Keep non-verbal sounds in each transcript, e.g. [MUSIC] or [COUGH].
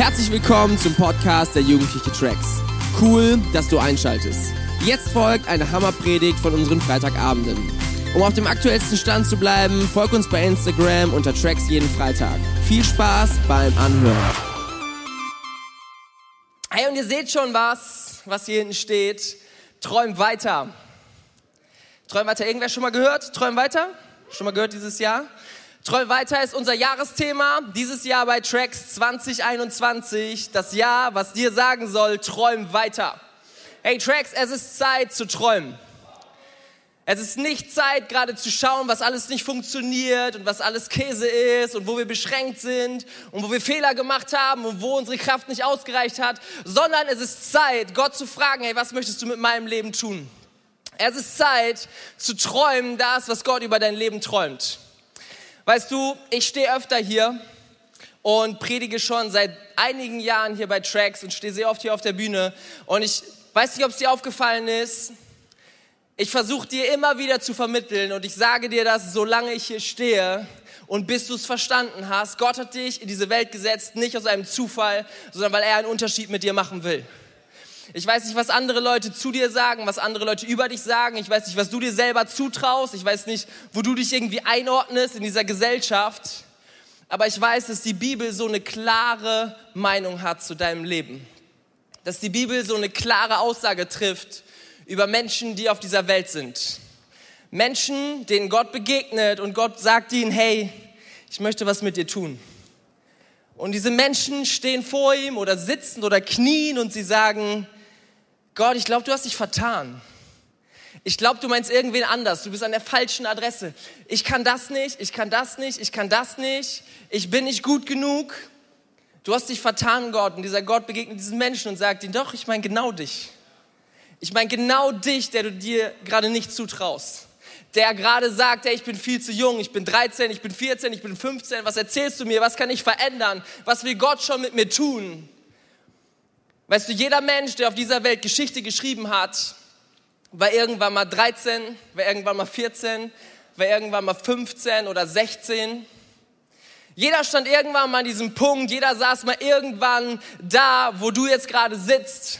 Herzlich willkommen zum Podcast der Jugendliche Tracks. Cool, dass du einschaltest. Jetzt folgt eine Hammerpredigt von unseren Freitagabenden. Um auf dem aktuellsten Stand zu bleiben, folg uns bei Instagram unter Tracks jeden Freitag. Viel Spaß beim Anhören. Hey, und ihr seht schon was, was hier hinten steht. Träum weiter. Träum weiter. Irgendwer schon mal gehört? Träum weiter? Schon mal gehört dieses Jahr? Träum weiter ist unser Jahresthema. Dieses Jahr bei Tracks 2021. Das Jahr, was dir sagen soll, träum weiter. Hey Tracks, es ist Zeit zu träumen. Es ist nicht Zeit, gerade zu schauen, was alles nicht funktioniert und was alles Käse ist und wo wir beschränkt sind und wo wir Fehler gemacht haben und wo unsere Kraft nicht ausgereicht hat, sondern es ist Zeit, Gott zu fragen, hey, was möchtest du mit meinem Leben tun? Es ist Zeit zu träumen, das, was Gott über dein Leben träumt. Weißt du, ich stehe öfter hier und predige schon seit einigen Jahren hier bei Tracks und stehe sehr oft hier auf der Bühne und ich weiß nicht, ob es dir aufgefallen ist, ich versuche dir immer wieder zu vermitteln und ich sage dir das, solange ich hier stehe und bis du es verstanden hast. Gott hat dich in diese Welt gesetzt, nicht aus einem Zufall, sondern weil er einen Unterschied mit dir machen will. Ich weiß nicht, was andere Leute zu dir sagen, was andere Leute über dich sagen. Ich weiß nicht, was du dir selber zutraust. Ich weiß nicht, wo du dich irgendwie einordnest in dieser Gesellschaft. Aber ich weiß, dass die Bibel so eine klare Meinung hat zu deinem Leben. Dass die Bibel so eine klare Aussage trifft über Menschen, die auf dieser Welt sind. Menschen, denen Gott begegnet und Gott sagt ihnen, hey, ich möchte was mit dir tun. Und diese Menschen stehen vor ihm oder sitzen oder knien und sie sagen, Gott, ich glaube, du hast dich vertan. Ich glaube, du meinst irgendwen anders. Du bist an der falschen Adresse. Ich kann das nicht, ich kann das nicht, ich kann das nicht. Ich bin nicht gut genug. Du hast dich vertan, Gott. Und dieser Gott begegnet diesen Menschen und sagt ihnen, doch, ich meine genau dich. Ich meine genau dich, der du dir gerade nicht zutraust. Der gerade sagt, hey, ich bin viel zu jung, ich bin 13, ich bin 14, ich bin 15, was erzählst du mir, was kann ich verändern, was will Gott schon mit mir tun? Weißt du, jeder Mensch, der auf dieser Welt Geschichte geschrieben hat, war irgendwann mal 13, war irgendwann mal 14, war irgendwann mal 15 oder 16. Jeder stand irgendwann mal an diesem Punkt, jeder saß mal irgendwann da, wo du jetzt gerade sitzt.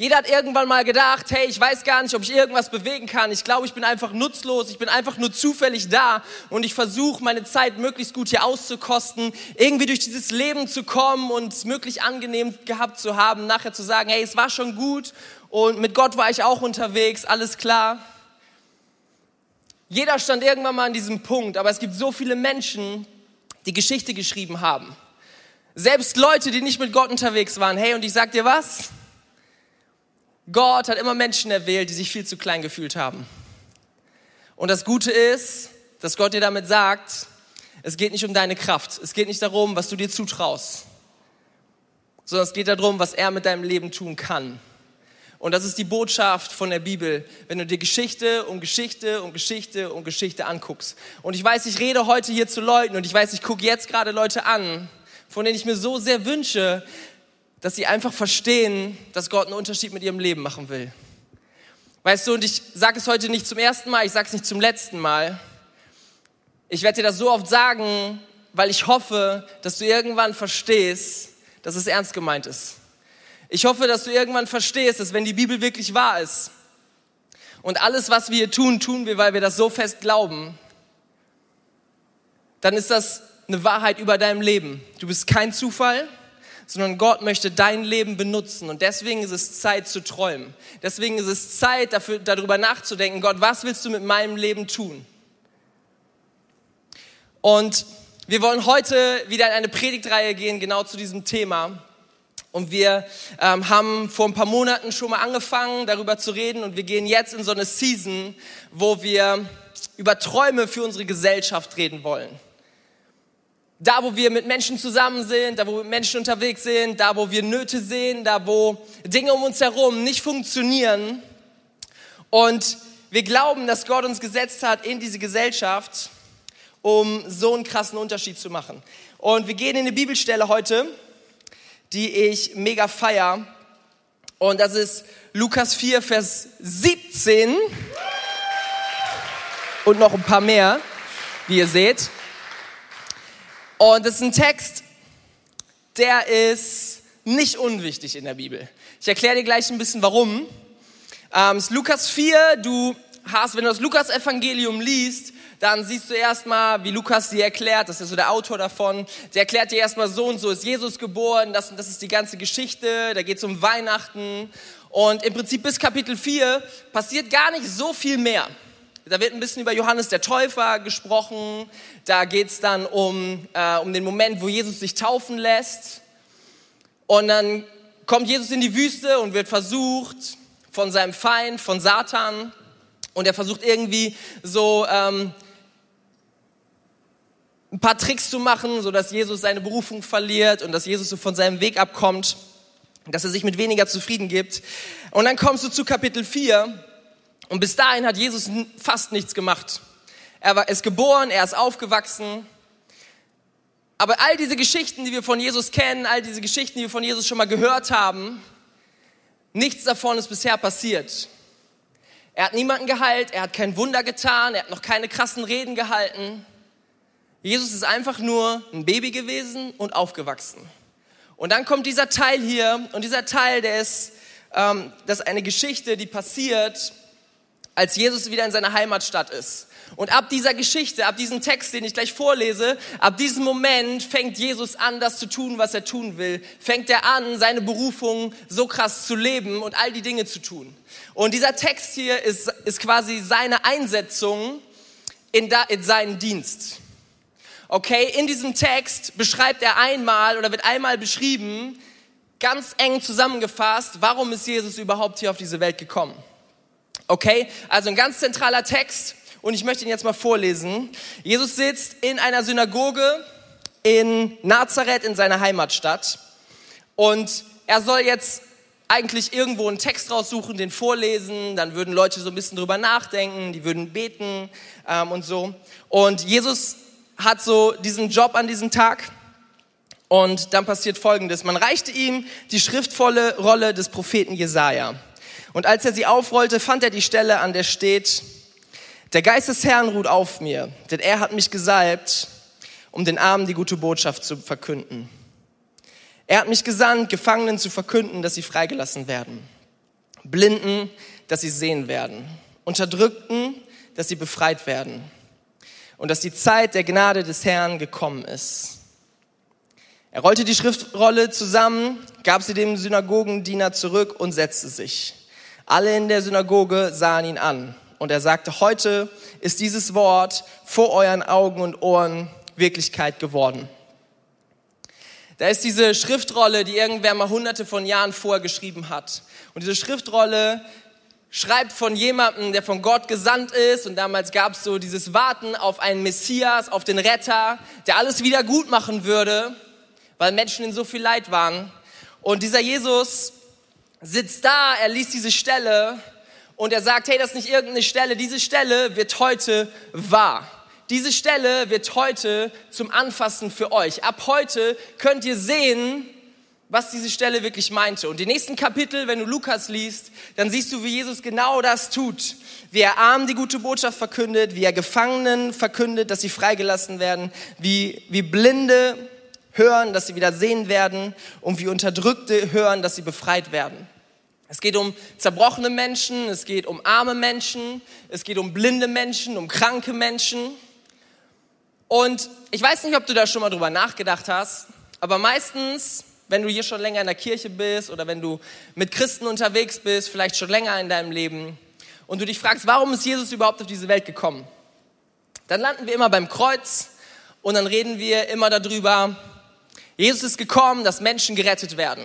Jeder hat irgendwann mal gedacht, hey, ich weiß gar nicht, ob ich irgendwas bewegen kann. Ich glaube, ich bin einfach nutzlos. Ich bin einfach nur zufällig da und ich versuche, meine Zeit möglichst gut hier auszukosten, irgendwie durch dieses Leben zu kommen und es möglich angenehm gehabt zu haben, nachher zu sagen, hey, es war schon gut und mit Gott war ich auch unterwegs, alles klar. Jeder stand irgendwann mal an diesem Punkt, aber es gibt so viele Menschen, die Geschichte geschrieben haben. Selbst Leute, die nicht mit Gott unterwegs waren. Hey, und ich sag dir was? Gott hat immer Menschen erwählt, die sich viel zu klein gefühlt haben. Und das Gute ist, dass Gott dir damit sagt, es geht nicht um deine Kraft, es geht nicht darum, was du dir zutraust, sondern es geht darum, was er mit deinem Leben tun kann. Und das ist die Botschaft von der Bibel, wenn du dir Geschichte um Geschichte um Geschichte um Geschichte anguckst. Und ich weiß, ich rede heute hier zu Leuten und ich weiß, ich gucke jetzt gerade Leute an, von denen ich mir so sehr wünsche, dass sie einfach verstehen, dass Gott einen Unterschied mit ihrem Leben machen will. Weißt du, und ich sage es heute nicht zum ersten Mal, ich sage es nicht zum letzten Mal. Ich werde dir das so oft sagen, weil ich hoffe, dass du irgendwann verstehst, dass es ernst gemeint ist. Ich hoffe, dass du irgendwann verstehst, dass wenn die Bibel wirklich wahr ist und alles, was wir hier tun, tun wir, weil wir das so fest glauben, dann ist das eine Wahrheit über deinem Leben. Du bist kein Zufall, sondern Gott möchte dein Leben benutzen. Und deswegen ist es Zeit zu träumen. Deswegen ist es Zeit dafür, darüber nachzudenken, Gott, was willst du mit meinem Leben tun? Und wir wollen heute wieder in eine Predigtreihe gehen, genau zu diesem Thema. Und wir ähm, haben vor ein paar Monaten schon mal angefangen, darüber zu reden. Und wir gehen jetzt in so eine Season, wo wir über Träume für unsere Gesellschaft reden wollen. Da, wo wir mit Menschen zusammen sind, da, wo wir mit Menschen unterwegs sind, da, wo wir Nöte sehen, da, wo Dinge um uns herum nicht funktionieren. Und wir glauben, dass Gott uns gesetzt hat in diese Gesellschaft, um so einen krassen Unterschied zu machen. Und wir gehen in eine Bibelstelle heute, die ich mega feier. Und das ist Lukas 4, Vers 17. Und noch ein paar mehr, wie ihr seht. Und es ist ein Text, der ist nicht unwichtig in der Bibel. Ich erkläre dir gleich ein bisschen warum. Ähm, es ist Lukas 4, du hast, wenn du das Lukas-Evangelium liest, dann siehst du erstmal, wie Lukas dir erklärt, das ist so der Autor davon, der erklärt dir erstmal so und so ist Jesus geboren, das und das ist die ganze Geschichte, da geht es um Weihnachten und im Prinzip bis Kapitel 4 passiert gar nicht so viel mehr. Da wird ein bisschen über Johannes der Täufer gesprochen, da geht es dann um, äh, um den Moment, wo Jesus sich taufen lässt. Und dann kommt Jesus in die Wüste und wird versucht von seinem Feind, von Satan. Und er versucht irgendwie so... Ähm, ein paar Tricks zu machen, so dass Jesus seine Berufung verliert und dass Jesus so von seinem Weg abkommt, dass er sich mit weniger zufrieden gibt. Und dann kommst du zu Kapitel 4 und bis dahin hat Jesus fast nichts gemacht. Er war, ist geboren, er ist aufgewachsen. Aber all diese Geschichten, die wir von Jesus kennen, all diese Geschichten, die wir von Jesus schon mal gehört haben, nichts davon ist bisher passiert. Er hat niemanden geheilt, er hat kein Wunder getan, er hat noch keine krassen Reden gehalten. Jesus ist einfach nur ein Baby gewesen und aufgewachsen. Und dann kommt dieser Teil hier und dieser Teil, der ist, ähm, das ist eine Geschichte, die passiert, als Jesus wieder in seiner Heimatstadt ist. Und ab dieser Geschichte, ab diesem Text, den ich gleich vorlese, ab diesem Moment fängt Jesus an, das zu tun, was er tun will. Fängt er an, seine Berufung so krass zu leben und all die Dinge zu tun. Und dieser Text hier ist, ist quasi seine Einsetzung in, da, in seinen Dienst. Okay, in diesem Text beschreibt er einmal oder wird einmal beschrieben, ganz eng zusammengefasst, warum ist Jesus überhaupt hier auf diese Welt gekommen. Okay, also ein ganz zentraler Text und ich möchte ihn jetzt mal vorlesen. Jesus sitzt in einer Synagoge in Nazareth in seiner Heimatstadt und er soll jetzt eigentlich irgendwo einen Text raussuchen, den vorlesen, dann würden Leute so ein bisschen drüber nachdenken, die würden beten ähm, und so. Und Jesus hat so diesen Job an diesem Tag. Und dann passiert Folgendes. Man reichte ihm die schriftvolle Rolle des Propheten Jesaja. Und als er sie aufrollte, fand er die Stelle, an der steht, der Geist des Herrn ruht auf mir, denn er hat mich gesalbt, um den Armen die gute Botschaft zu verkünden. Er hat mich gesandt, Gefangenen zu verkünden, dass sie freigelassen werden. Blinden, dass sie sehen werden. Unterdrückten, dass sie befreit werden und dass die Zeit der Gnade des Herrn gekommen ist. Er rollte die Schriftrolle zusammen, gab sie dem Synagogendiener zurück und setzte sich. Alle in der Synagoge sahen ihn an und er sagte, heute ist dieses Wort vor euren Augen und Ohren Wirklichkeit geworden. Da ist diese Schriftrolle, die irgendwer mal hunderte von Jahren vorher geschrieben hat. Und diese Schriftrolle schreibt von jemandem, der von Gott gesandt ist. Und damals gab es so dieses Warten auf einen Messias, auf den Retter, der alles wieder gut machen würde, weil Menschen in so viel Leid waren. Und dieser Jesus sitzt da, er liest diese Stelle und er sagt, hey, das ist nicht irgendeine Stelle, diese Stelle wird heute wahr. Diese Stelle wird heute zum Anfassen für euch. Ab heute könnt ihr sehen, was diese Stelle wirklich meinte. Und die nächsten Kapitel, wenn du Lukas liest, dann siehst du, wie Jesus genau das tut. Wie er Armen die gute Botschaft verkündet, wie er Gefangenen verkündet, dass sie freigelassen werden, wie, wie Blinde hören, dass sie wieder sehen werden und wie Unterdrückte hören, dass sie befreit werden. Es geht um zerbrochene Menschen, es geht um arme Menschen, es geht um blinde Menschen, um kranke Menschen. Und ich weiß nicht, ob du da schon mal drüber nachgedacht hast, aber meistens wenn du hier schon länger in der Kirche bist oder wenn du mit Christen unterwegs bist, vielleicht schon länger in deinem Leben und du dich fragst, warum ist Jesus überhaupt auf diese Welt gekommen? Dann landen wir immer beim Kreuz und dann reden wir immer darüber, Jesus ist gekommen, dass Menschen gerettet werden,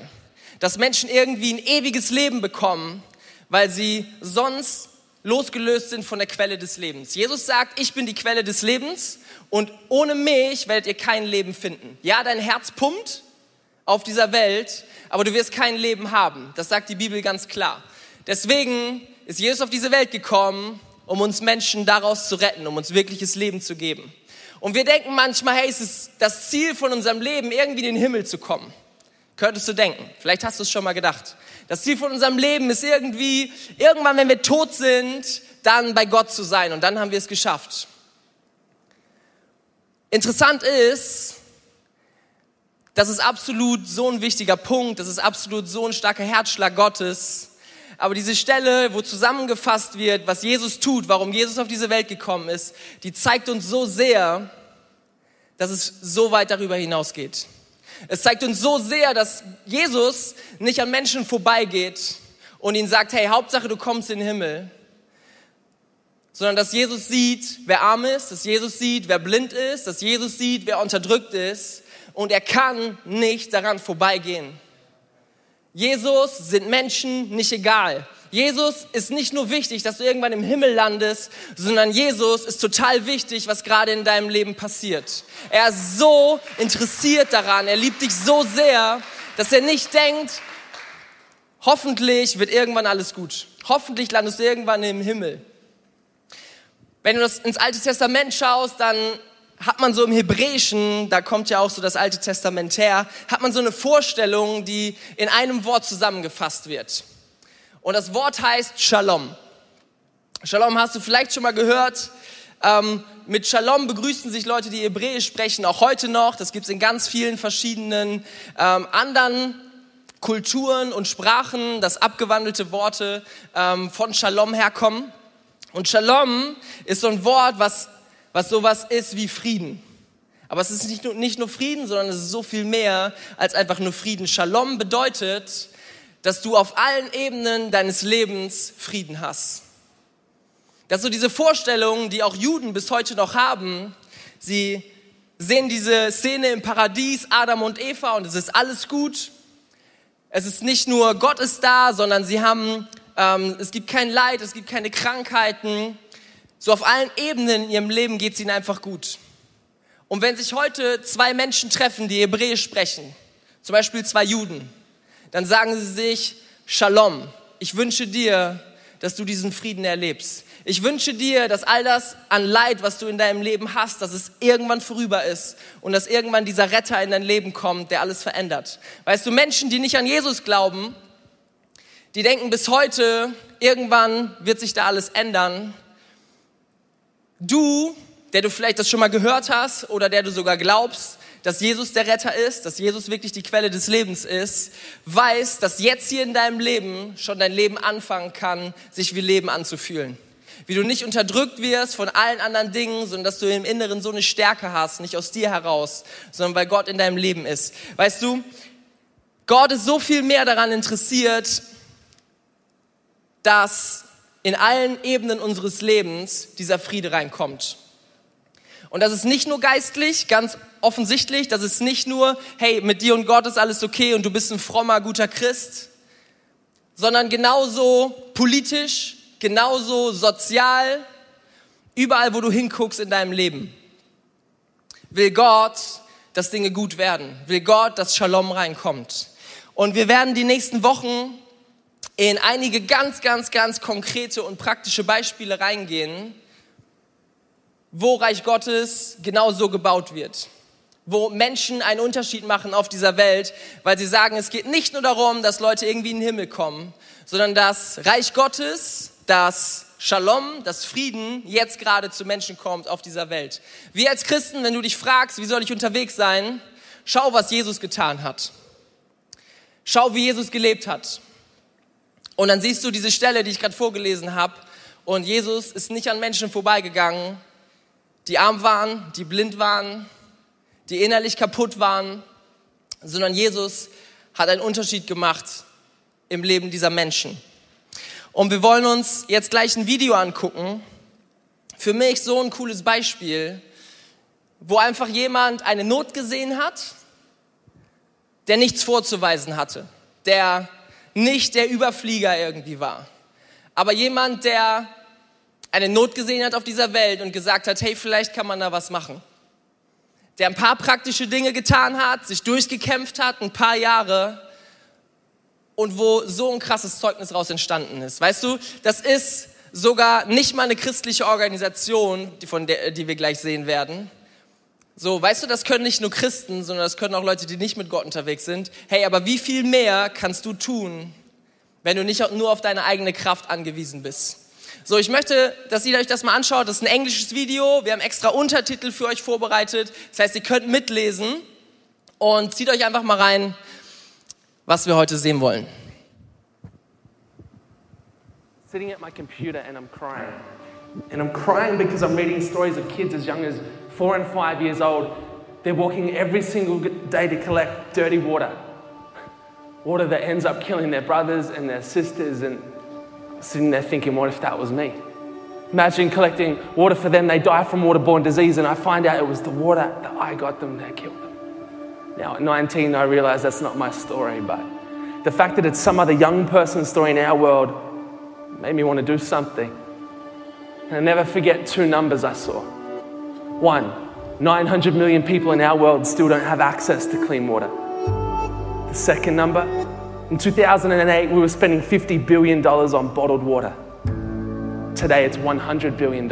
dass Menschen irgendwie ein ewiges Leben bekommen, weil sie sonst losgelöst sind von der Quelle des Lebens. Jesus sagt, ich bin die Quelle des Lebens und ohne mich werdet ihr kein Leben finden. Ja, dein Herz pumpt, auf dieser Welt, aber du wirst kein Leben haben. Das sagt die Bibel ganz klar. Deswegen ist Jesus auf diese Welt gekommen, um uns Menschen daraus zu retten, um uns wirkliches Leben zu geben. Und wir denken manchmal, hey, es ist das Ziel von unserem Leben, irgendwie in den Himmel zu kommen. Könntest du denken. Vielleicht hast du es schon mal gedacht. Das Ziel von unserem Leben ist irgendwie, irgendwann, wenn wir tot sind, dann bei Gott zu sein. Und dann haben wir es geschafft. Interessant ist, Das ist absolut so ein wichtiger Punkt, das ist absolut so ein starker Herzschlag Gottes. Aber diese Stelle, wo zusammengefasst wird, was Jesus tut, warum Jesus auf diese Welt gekommen ist, die zeigt uns so sehr, dass es so weit darüber hinausgeht. Es zeigt uns so sehr, dass Jesus nicht an Menschen vorbeigeht und ihnen sagt, hey, Hauptsache du kommst in den Himmel, sondern dass Jesus sieht, wer arm ist, dass Jesus sieht, wer blind ist, dass Jesus sieht, wer unterdrückt ist und er kann nicht daran vorbeigehen. Jesus sind Menschen nicht egal. Jesus ist nicht nur wichtig, dass du irgendwann im Himmel landest, sondern Jesus ist total wichtig, was gerade in deinem Leben passiert. Er ist so interessiert daran, er liebt dich so sehr, dass er nicht denkt, hoffentlich wird irgendwann alles gut. Hoffentlich landest du irgendwann im Himmel. Wenn du das ins Alte Testament schaust, dann hat man so im Hebräischen, da kommt ja auch so das Alte Testament her, hat man so eine Vorstellung, die in einem Wort zusammengefasst wird. Und das Wort heißt Shalom. Shalom hast du vielleicht schon mal gehört. Ähm, mit Shalom begrüßen sich Leute, die Hebräisch sprechen, auch heute noch. Das gibt es in ganz vielen verschiedenen ähm, anderen Kulturen und Sprachen, dass abgewandelte Worte ähm, von Shalom herkommen. Und Shalom ist so ein Wort, was, was sowas ist wie Frieden. Aber es ist nicht nur, nicht nur Frieden, sondern es ist so viel mehr als einfach nur Frieden. Shalom bedeutet, dass du auf allen Ebenen deines Lebens Frieden hast. Dass du diese Vorstellungen, die auch Juden bis heute noch haben, sie sehen diese Szene im Paradies, Adam und Eva und es ist alles gut. Es ist nicht nur Gott ist da, sondern sie haben, ähm, es gibt kein Leid, es gibt keine Krankheiten. So auf allen Ebenen in ihrem Leben geht es ihnen einfach gut. Und wenn sich heute zwei Menschen treffen, die Hebräisch sprechen, zum Beispiel zwei Juden, dann sagen sie sich, Shalom, ich wünsche dir, dass du diesen Frieden erlebst. Ich wünsche dir, dass all das an Leid, was du in deinem Leben hast, dass es irgendwann vorüber ist und dass irgendwann dieser Retter in dein Leben kommt, der alles verändert. Weißt du, Menschen, die nicht an Jesus glauben, die denken bis heute, irgendwann wird sich da alles ändern. Du, der du vielleicht das schon mal gehört hast oder der du sogar glaubst, dass Jesus der Retter ist, dass Jesus wirklich die Quelle des Lebens ist, weiß, dass jetzt hier in deinem Leben schon dein Leben anfangen kann, sich wie Leben anzufühlen. Wie du nicht unterdrückt wirst von allen anderen Dingen, sondern dass du im Inneren so eine Stärke hast, nicht aus dir heraus, sondern weil Gott in deinem Leben ist. Weißt du, Gott ist so viel mehr daran interessiert, dass in allen Ebenen unseres Lebens dieser Friede reinkommt. Und das ist nicht nur geistlich, ganz offensichtlich, das ist nicht nur, hey, mit dir und Gott ist alles okay und du bist ein frommer, guter Christ, sondern genauso politisch, genauso sozial, überall, wo du hinguckst in deinem Leben. Will Gott, dass Dinge gut werden. Will Gott, dass Shalom reinkommt. Und wir werden die nächsten Wochen in einige ganz, ganz, ganz konkrete und praktische Beispiele reingehen, wo Reich Gottes genau so gebaut wird. Wo Menschen einen Unterschied machen auf dieser Welt, weil sie sagen, es geht nicht nur darum, dass Leute irgendwie in den Himmel kommen, sondern dass Reich Gottes, das Shalom, das Frieden jetzt gerade zu Menschen kommt auf dieser Welt. Wir als Christen, wenn du dich fragst, wie soll ich unterwegs sein, schau, was Jesus getan hat. Schau, wie Jesus gelebt hat. Und dann siehst du diese Stelle, die ich gerade vorgelesen habe. Und Jesus ist nicht an Menschen vorbeigegangen, die arm waren, die blind waren, die innerlich kaputt waren, sondern Jesus hat einen Unterschied gemacht im Leben dieser Menschen. Und wir wollen uns jetzt gleich ein Video angucken. Für mich so ein cooles Beispiel, wo einfach jemand eine Not gesehen hat, der nichts vorzuweisen hatte, der nicht der Überflieger irgendwie war, aber jemand, der eine Not gesehen hat auf dieser Welt und gesagt hat, hey, vielleicht kann man da was machen. Der ein paar praktische Dinge getan hat, sich durchgekämpft hat, ein paar Jahre und wo so ein krasses Zeugnis raus entstanden ist. Weißt du, das ist sogar nicht mal eine christliche Organisation, die, von der, die wir gleich sehen werden. So, weißt du, das können nicht nur Christen, sondern das können auch Leute, die nicht mit Gott unterwegs sind. Hey, aber wie viel mehr kannst du tun, wenn du nicht nur auf deine eigene Kraft angewiesen bist? So, ich möchte, dass ihr euch das mal anschaut. Das ist ein englisches Video. Wir haben extra Untertitel für euch vorbereitet. Das heißt, ihr könnt mitlesen. und zieht euch einfach mal rein, was wir heute sehen wollen. sitting at my computer and I'm crying. And I'm crying because I'm reading stories of kids as young as four and five years old. They're walking every single day to collect dirty water. Water that ends up killing their brothers and their sisters. And sitting there thinking, what if that was me? Imagine collecting water for them, they die from waterborne disease, and I find out it was the water that I got them that killed them. Now, at 19, I realize that's not my story, but the fact that it's some other young person's story in our world made me want to do something. And I never forget two numbers I saw. One, 900 million people in our world still don't have access to clean water. The second number, in 2008, we were spending $50 billion on bottled water. Today, it's $100 billion.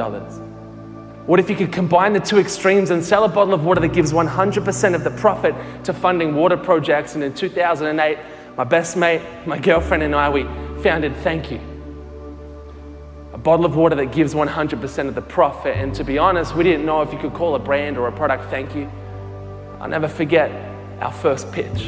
What if you could combine the two extremes and sell a bottle of water that gives 100% of the profit to funding water projects? And in 2008, my best mate, my girlfriend, and I, we founded Thank You. Bottle of water that gives 100% of the profit. And to be honest, we didn't know if you could call a brand or a product Thank You. I'll never forget our first pitch.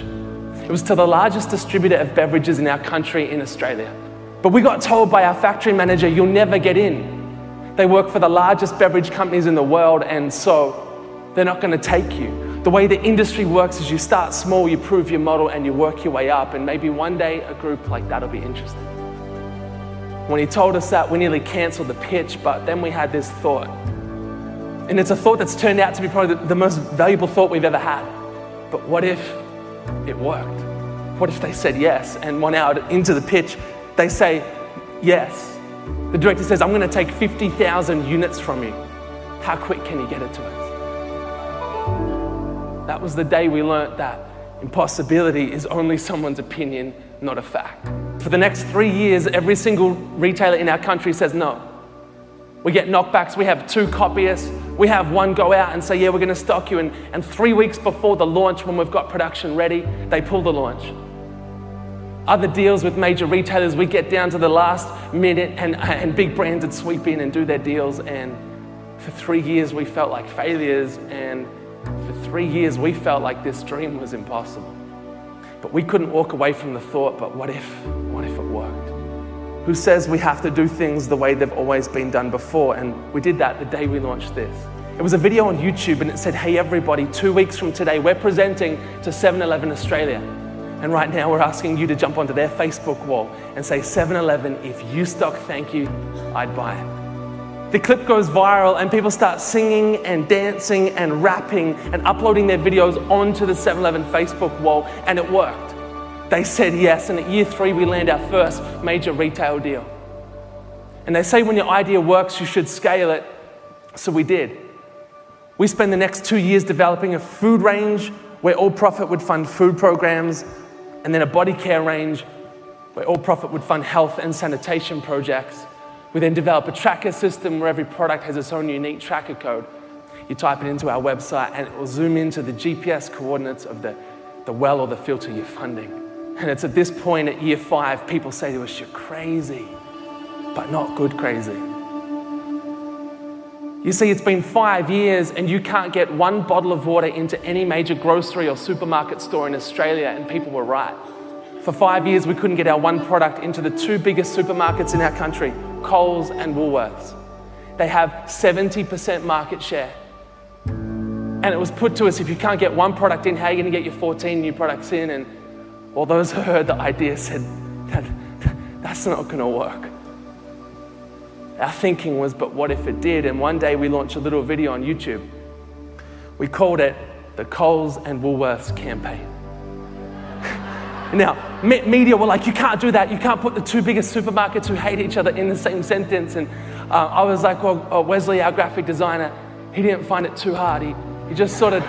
It was to the largest distributor of beverages in our country in Australia. But we got told by our factory manager, you'll never get in. They work for the largest beverage companies in the world, and so they're not going to take you. The way the industry works is you start small, you prove your model, and you work your way up, and maybe one day a group like that'll be interested. When he told us that, we nearly canceled the pitch, but then we had this thought. And it's a thought that's turned out to be probably the, most valuable thought we've ever had. But what if it worked? What if they said yes? And one hour into the pitch, they say yes. The director says, I'm going to take 50,000 units from you. How quick can you get it to us? That was the day we learnt that impossibility is only someone's opinion, not a fact. For the next three years, every single retailer in our country says no. We get knockbacks. We have two copyists. We have one go out and say, Yeah, we're going to stock you. And, and three weeks before the launch, when we've got production ready, they pull the launch. Other deals with major retailers, we get down to the last minute and, and big brands would sweep in and do their deals. And for three years, we felt like failures. And for three years, we felt like this dream was impossible. But we couldn't walk away from the thought, but what if, what if it worked? Who says we have to do things the way they've always been done before? And we did that the day we launched this. It was a video on YouTube and it said, Hey everybody, two weeks from today, we're presenting to 7 Eleven Australia. And right now, we're asking you to jump onto their Facebook wall and say, 7 Eleven, if you stock thank you, I'd buy it. The clip goes viral, and people start singing and dancing and rapping and uploading their videos onto the 7 Eleven Facebook wall, and it worked. They said yes, and at year three, we land our first major retail deal. And they say when your idea works, you should scale it. So we did. We spent the next two years developing a food range where all profit would fund food programs and then a body care range where all profit would fund health and sanitation projects. We then develop a tracker system where every product has its own unique tracker code. You type it into our website and it will zoom into the GPS coordinates of the, the well or the filter you're funding. And it's at this point at year five, people say to us, You're crazy, but not good crazy. You see, it's been five years and you can't get one bottle of water into any major grocery or supermarket store in Australia, and people were right. For five years, we couldn't get our one product into the two biggest supermarkets in our country, Coles and Woolworths. They have 70% market share. And it was put to us if you can't get one product in, how are you going to get your 14 new products in? And all those [LAUGHS] who heard the idea said, that, that's not going to work. Our thinking was, but what if it did? And one day we launched a little video on YouTube. We called it the Coles and Woolworths campaign. Now, media were like, you can't do that. You can't put the two biggest supermarkets who hate each other in the same sentence. And uh, I was like, well, uh, Wesley, our graphic designer, he didn't find it too hard. He, he just sort of. [LAUGHS]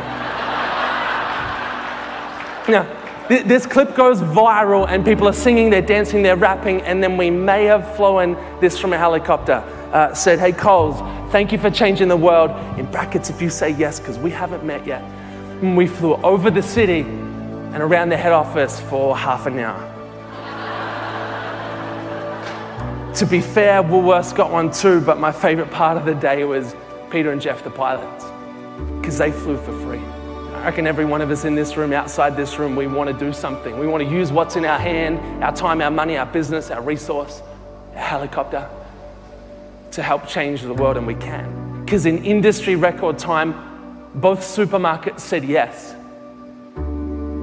now, th- this clip goes viral and people are singing, they're dancing, they're rapping, and then we may have flown this from a helicopter. Uh, said, hey, Coles, thank you for changing the world. In brackets, if you say yes, because we haven't met yet. And we flew over the city and around the head office for half an hour. to be fair, Woolworths got one too, but my favorite part of the day was Peter and Jeff, the pilots, because they flew for free. I reckon every one of us in this room, outside this room, we want to do something. We want to use what's in our hand, our time, our money, our business, our resource, our helicopter to help change the world, and we can. Because in industry record time, both supermarkets said yes.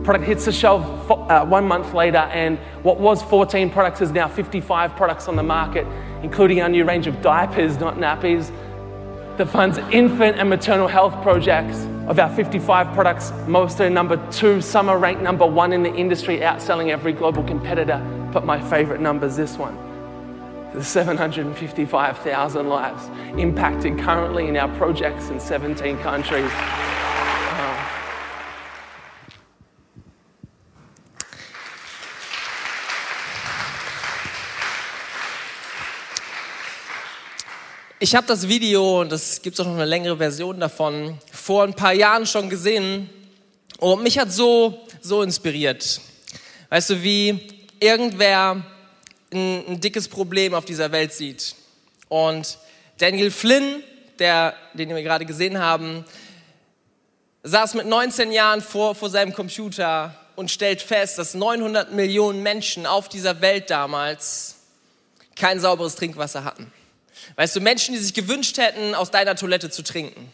Product hits the shelf uh, one month later, and what was 14 products is now 55 products on the market, including our new range of diapers, not nappies, that funds infant and maternal health projects. Of our 55 products, most are number two. Some are ranked number one in the industry, outselling every global competitor. But my favorite number is this one the 755,000 lives impacted currently in our projects in 17 countries. Ich habe das Video, und das gibt auch noch eine längere Version davon, vor ein paar Jahren schon gesehen. Und mich hat so, so inspiriert. Weißt du, wie irgendwer ein, ein dickes Problem auf dieser Welt sieht. Und Daniel Flynn, der, den wir gerade gesehen haben, saß mit 19 Jahren vor, vor seinem Computer und stellt fest, dass 900 Millionen Menschen auf dieser Welt damals kein sauberes Trinkwasser hatten. Weißt du, Menschen, die sich gewünscht hätten, aus deiner Toilette zu trinken.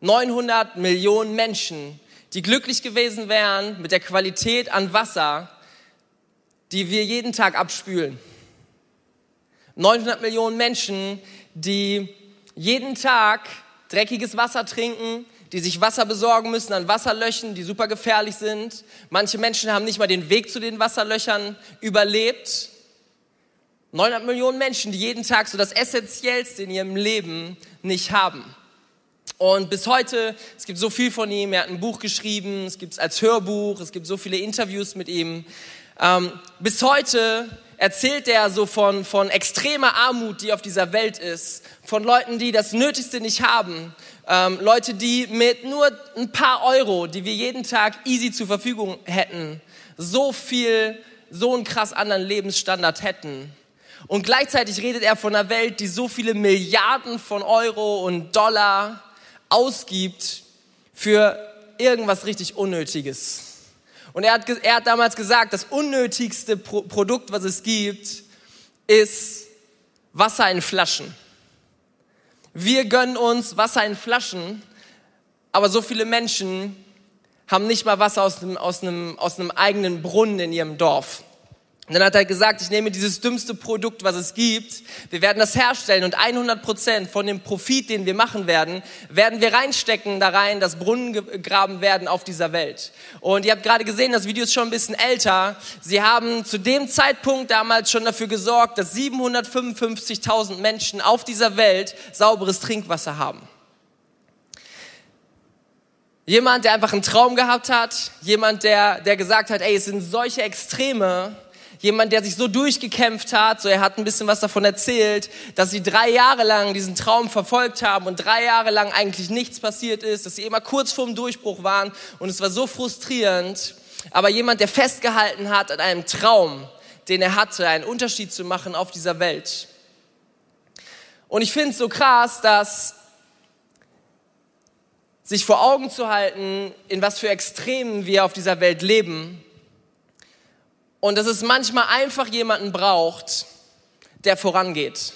900 Millionen Menschen, die glücklich gewesen wären mit der Qualität an Wasser, die wir jeden Tag abspülen. 900 Millionen Menschen, die jeden Tag dreckiges Wasser trinken, die sich Wasser besorgen müssen an Wasserlöchern, die super gefährlich sind. Manche Menschen haben nicht mal den Weg zu den Wasserlöchern überlebt. 900 Millionen Menschen, die jeden Tag so das Essentiellste in ihrem Leben nicht haben. Und bis heute, es gibt so viel von ihm, er hat ein Buch geschrieben, es gibt es als Hörbuch, es gibt so viele Interviews mit ihm. Ähm, bis heute erzählt er so von, von extremer Armut, die auf dieser Welt ist, von Leuten, die das Nötigste nicht haben, ähm, Leute, die mit nur ein paar Euro, die wir jeden Tag easy zur Verfügung hätten, so viel, so einen krass anderen Lebensstandard hätten. Und gleichzeitig redet er von einer Welt, die so viele Milliarden von Euro und Dollar ausgibt für irgendwas richtig Unnötiges. Und er hat, er hat damals gesagt, das unnötigste Pro Produkt, was es gibt, ist Wasser in Flaschen. Wir gönnen uns Wasser in Flaschen, aber so viele Menschen haben nicht mal Wasser aus einem, aus aus einem eigenen Brunnen in ihrem Dorf. Und dann hat er gesagt, ich nehme dieses dümmste Produkt, was es gibt. Wir werden das herstellen und 100 Prozent von dem Profit, den wir machen werden, werden wir reinstecken da rein, dass Brunnen gegraben werden auf dieser Welt. Und ihr habt gerade gesehen, das Video ist schon ein bisschen älter. Sie haben zu dem Zeitpunkt damals schon dafür gesorgt, dass 755.000 Menschen auf dieser Welt sauberes Trinkwasser haben. Jemand, der einfach einen Traum gehabt hat, jemand, der, der gesagt hat, ey, es sind solche Extreme, jemand, der sich so durchgekämpft hat, so er hat ein bisschen was davon erzählt, dass sie drei Jahre lang diesen Traum verfolgt haben und drei Jahre lang eigentlich nichts passiert ist, dass sie immer kurz vorm Durchbruch waren und es war so frustrierend. Aber jemand, der festgehalten hat an einem Traum, den er hatte, einen Unterschied zu machen auf dieser Welt. Und ich finde es so krass, dass sich vor Augen zu halten, in was für Extremen wir auf dieser Welt leben, und dass es manchmal einfach jemanden braucht, der vorangeht.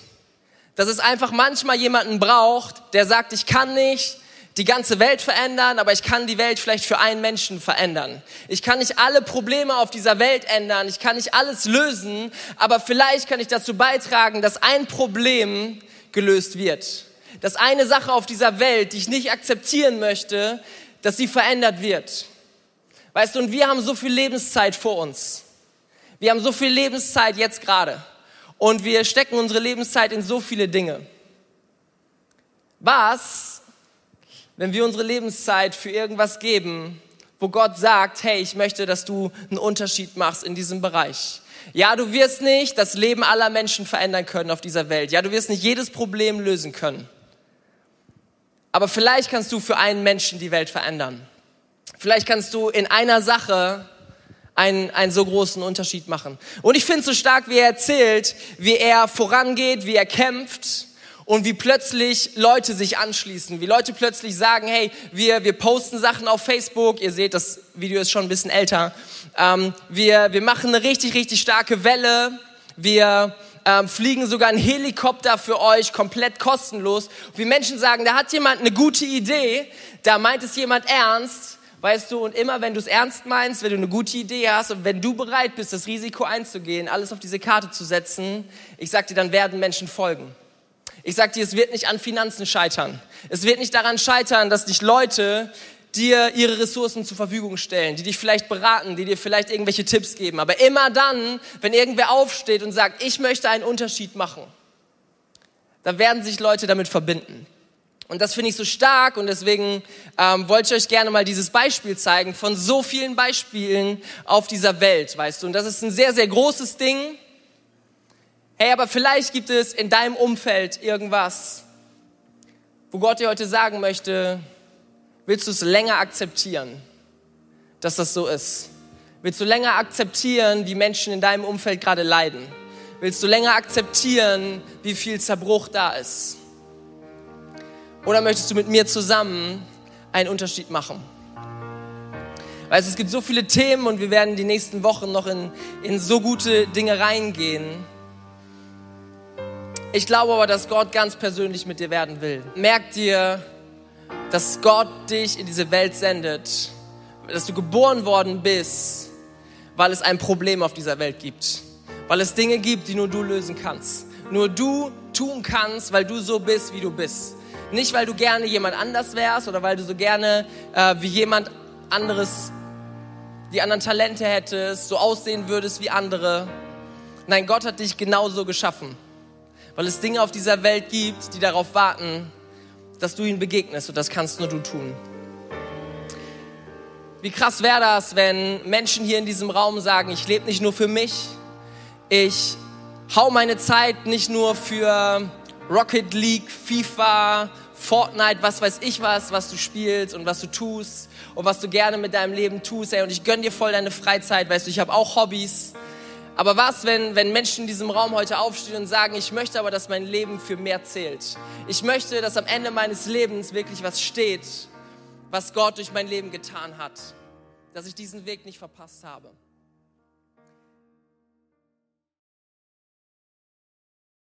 Dass es einfach manchmal jemanden braucht, der sagt, ich kann nicht die ganze Welt verändern, aber ich kann die Welt vielleicht für einen Menschen verändern. Ich kann nicht alle Probleme auf dieser Welt ändern, ich kann nicht alles lösen, aber vielleicht kann ich dazu beitragen, dass ein Problem gelöst wird. Dass eine Sache auf dieser Welt, die ich nicht akzeptieren möchte, dass sie verändert wird. Weißt du, und wir haben so viel Lebenszeit vor uns. Wir haben so viel Lebenszeit jetzt gerade und wir stecken unsere Lebenszeit in so viele Dinge. Was, wenn wir unsere Lebenszeit für irgendwas geben, wo Gott sagt, hey, ich möchte, dass du einen Unterschied machst in diesem Bereich. Ja, du wirst nicht das Leben aller Menschen verändern können auf dieser Welt. Ja, du wirst nicht jedes Problem lösen können. Aber vielleicht kannst du für einen Menschen die Welt verändern. Vielleicht kannst du in einer Sache einen, einen so großen Unterschied machen. Und ich finde so stark, wie er erzählt, wie er vorangeht, wie er kämpft und wie plötzlich Leute sich anschließen, wie Leute plötzlich sagen, hey, wir, wir posten Sachen auf Facebook, ihr seht, das Video ist schon ein bisschen älter, ähm, wir, wir machen eine richtig, richtig starke Welle, wir ähm, fliegen sogar einen Helikopter für euch komplett kostenlos. wie Menschen sagen, da hat jemand eine gute Idee, da meint es jemand ernst, weißt du, und immer wenn du es ernst meinst, wenn du eine gute Idee hast und wenn du bereit bist, das Risiko einzugehen, alles auf diese Karte zu setzen, ich sag dir, dann werden Menschen folgen. Ich sag dir, es wird nicht an Finanzen scheitern. Es wird nicht daran scheitern, dass dich Leute dir ihre Ressourcen zur Verfügung stellen, die dich vielleicht beraten, die dir vielleicht irgendwelche Tipps geben. Aber immer dann, wenn irgendwer aufsteht und sagt, ich möchte einen Unterschied machen, da werden sich Leute damit verbinden. Und das finde ich so stark und deswegen ähm, wollte ich euch gerne mal dieses Beispiel zeigen von so vielen Beispielen auf dieser Welt, weißt du. Und das ist ein sehr, sehr großes Ding. Hey, aber vielleicht gibt es in deinem Umfeld irgendwas, wo Gott dir heute sagen möchte, willst du es länger akzeptieren, dass das so ist? Willst du länger akzeptieren, wie Menschen in deinem Umfeld gerade leiden? Willst du länger akzeptieren, wie viel Zerbruch da ist? Oder möchtest du mit mir zusammen einen Unterschied machen? Weißt es gibt so viele Themen und wir werden die nächsten Wochen noch in, in so gute Dinge reingehen. Ich glaube aber, dass Gott ganz persönlich mit dir werden will. Merk dir, dass Gott dich in diese Welt sendet, dass du geboren worden bist, weil es ein Problem auf dieser Welt gibt. Weil es Dinge gibt, die nur du lösen kannst. Nur du tun kannst, weil du so bist, wie du bist. Nicht, weil du gerne jemand anders wärst oder weil du so gerne äh, wie jemand anderes die anderen Talente hättest, so aussehen würdest wie andere. Nein, Gott hat dich genauso geschaffen weil es Dinge auf dieser Welt gibt, die darauf warten, dass du ihnen begegnest und das kannst nur du tun. Wie krass wäre das, wenn Menschen hier in diesem Raum sagen, ich lebe nicht nur für mich, ich hau meine Zeit nicht nur für Rocket League, FIFA, Fortnite, was weiß ich was, was du spielst und was du tust und was du gerne mit deinem Leben tust, ey, und ich gönn dir voll deine Freizeit, weißt du, ich habe auch Hobbys aber was, wenn, wenn Menschen in diesem Raum heute aufstehen und sagen, ich möchte aber, dass mein Leben für mehr zählt. Ich möchte, dass am Ende meines Lebens wirklich was steht, was Gott durch mein Leben getan hat. Dass ich diesen Weg nicht verpasst habe.